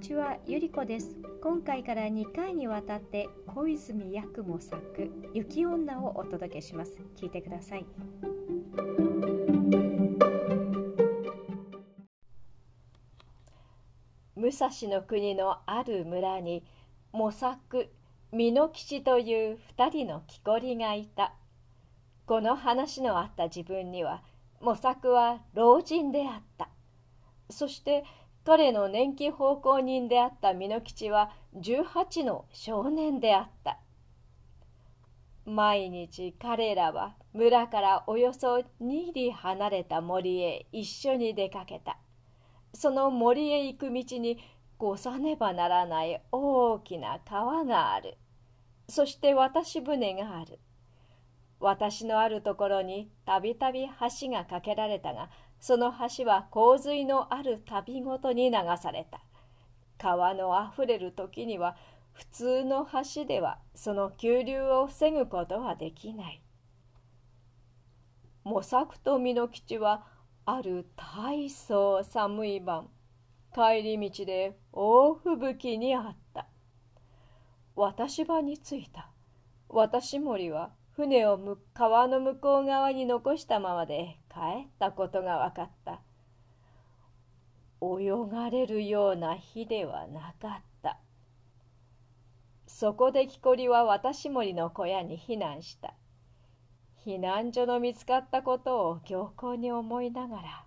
ちはゆりこです。今回から2回にわたって小泉八雲作雪女をお届けします。聞いてください。武蔵の国のある村に模索美濃吉という二人の木こりがいた。この話のあった自分には模索は老人であった。そして彼の年季奉公人であった美濃吉は18の少年であった。毎日彼らは村からおよそ2里離れた森へ一緒に出かけた。その森へ行く道に越さねばならない大きな川がある。そして渡し船がある。私のあるところにたびたび橋が架けられたがその橋は洪水のある旅ごとに流された。川のあふれる時には普通の橋ではその急流を防ぐことはできない。模索と美濃吉はある大層寒い晩帰り道で大吹雪にあった。私場に着いた。私森は船を川の向こう側に残したままで帰ったことが分かった。泳がれるような日ではなかった。そこで木こりは私森の小屋に避難した。避難所の見つかったことを強行に思いながら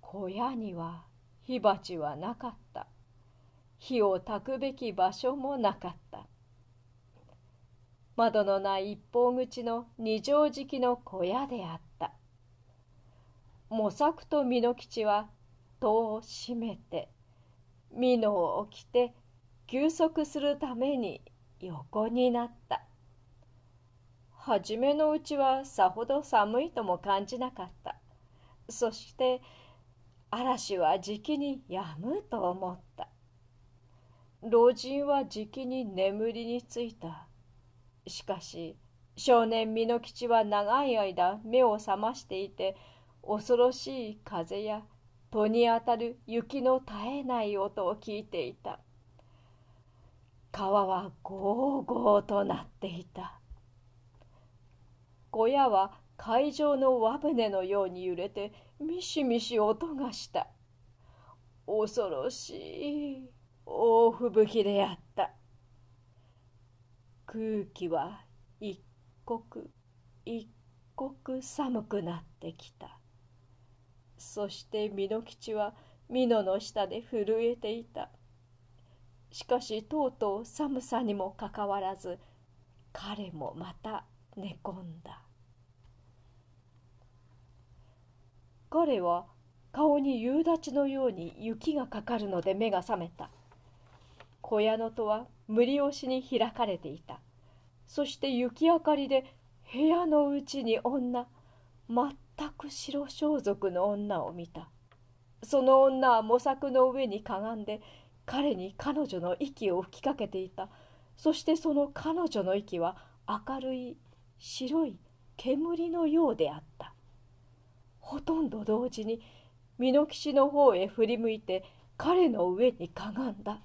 小屋には火鉢はなかった。火を焚くべき場所もなかった。窓のない一方口の二畳敷きの小屋であった。模索と美濃吉は戸を閉めて美濃を着て休息するために横になった。初めのうちはさほど寒いとも感じなかった。そして嵐はじきにやむと思った。老人はじきに眠りについた。しかし少年美濃吉は長い間目を覚ましていて恐ろしい風や戸に当たる雪の絶えない音を聞いていた。川はゴーゴーとなっていた。小屋は海上の輪船のように揺れてミシミシ音がした。恐ろしい大吹雪であった。空気は一刻一刻寒くなってきた。そして美濃吉は美濃の下で震えていた。しかしとうとう寒さにもかかわらず彼もまた寝込んだ。彼は顔に夕立のように雪がかかるので目が覚めた。小屋の戸は無理押しに開かれていた。そして雪明かりで部屋のうちに女全く白装束の女を見た。その女は模索の上にかがんで彼に彼女の息を吹きかけていた。そしてその彼女の息は明るい白い煙のようであった。ほとんど同時に美濃吉の方へ振り向いて彼の上にかがんだ。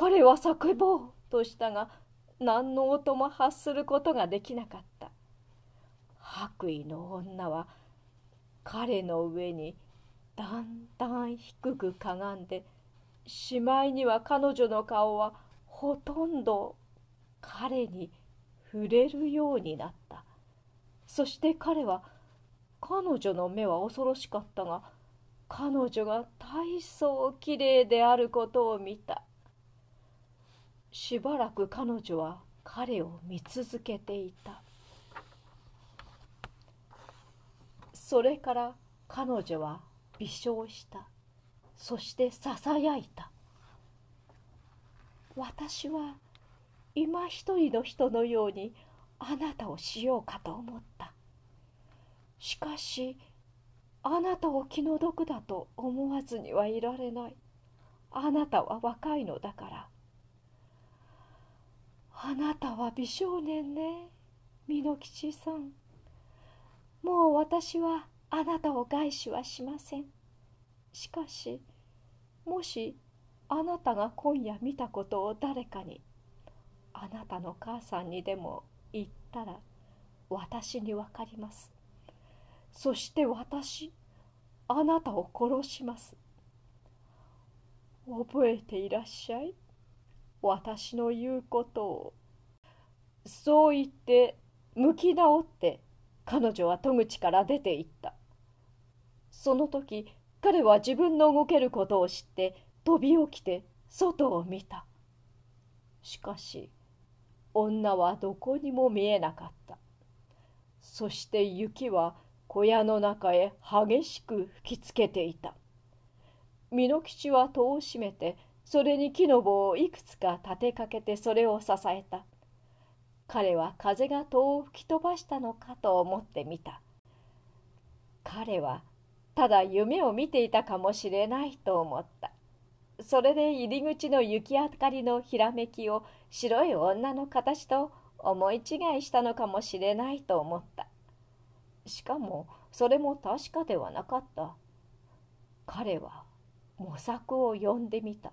彼は叫ぼうとしたが何の音も発することができなかった。白衣の女は彼の上にだんだん低くかがんでしまいには彼女の顔はほとんど彼に触れるようになった。そして彼は彼女の目は恐ろしかったが彼女が大層きれいであることを見た。しばらく彼女は彼を見続けていた。それから彼女は微笑した。そしてささやいた。私は今一人の人のようにあなたをしようかと思った。しかしあなたを気の毒だと思わずにはいられない。あなたは若いのだからあなたは美少年ね。美濃吉さん。もう私はあなたを害しはしません。しかしもしあなたが今夜見たことを誰かにあなたの母さんにでも言ったら私に分かります。そして私あなたを殺します。覚えていらっしゃい。私の言うことをそう言って向き直って彼女は戸口から出て行った。その時彼は自分の動けることを知って飛び起きて外を見た。しかし女はどこにも見えなかった。そして雪は小屋の中へ激しく吹きつけていた。美濃吉は戸を閉めてそれに木の棒をいくつか立てかけてそれを支えた。彼は風が戸を吹き飛ばしたのかと思ってみた。彼はただ夢を見ていたかもしれないと思った。それで入り口の雪明かりのひらめきを白い女の形と思い違いしたのかもしれないと思った。しかもそれも確かではなかった。彼は模索を呼んでみた。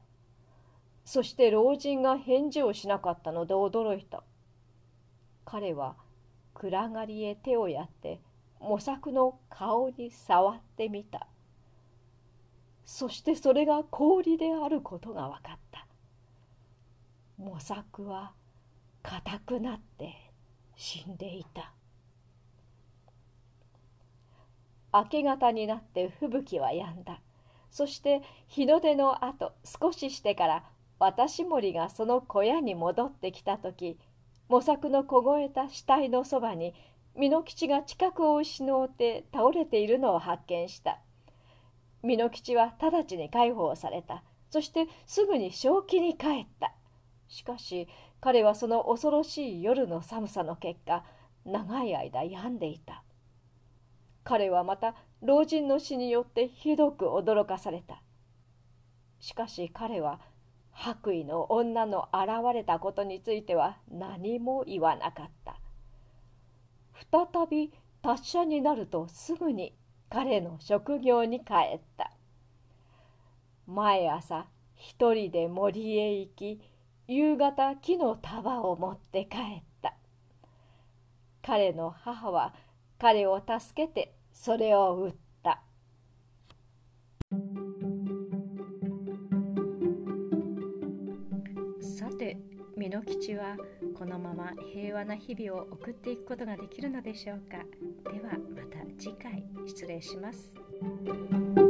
そして老人が返事をしなかったので驚いた。彼は暗がりへ手をやって模索の顔に触ってみた。そしてそれが氷であることが分かった。模索は硬くなって死んでいた。明け方になって吹雪は止んだ。そして日の出のあと少ししてから私森がその小屋に戻ってきた時模索の凍えた死体のそばに美濃吉が近くを失うて倒れているのを発見した。美濃吉は直ちに解放された。そしてすぐに正気に帰った。しかし彼はその恐ろしい夜の寒さの結果長い間病んでいた。彼はまた老人の死によってひどく驚かされた。しかし彼は白衣の女の現れたことについては何も言わなかった。再び達者になるとすぐに彼の職業に帰った。毎朝一人で森へ行き夕方木の束を持って帰った。彼の母は彼を助けてそれを売った。て美濃吉はこのまま平和な日々を送っていくことができるのでしょうかではまた次回失礼します。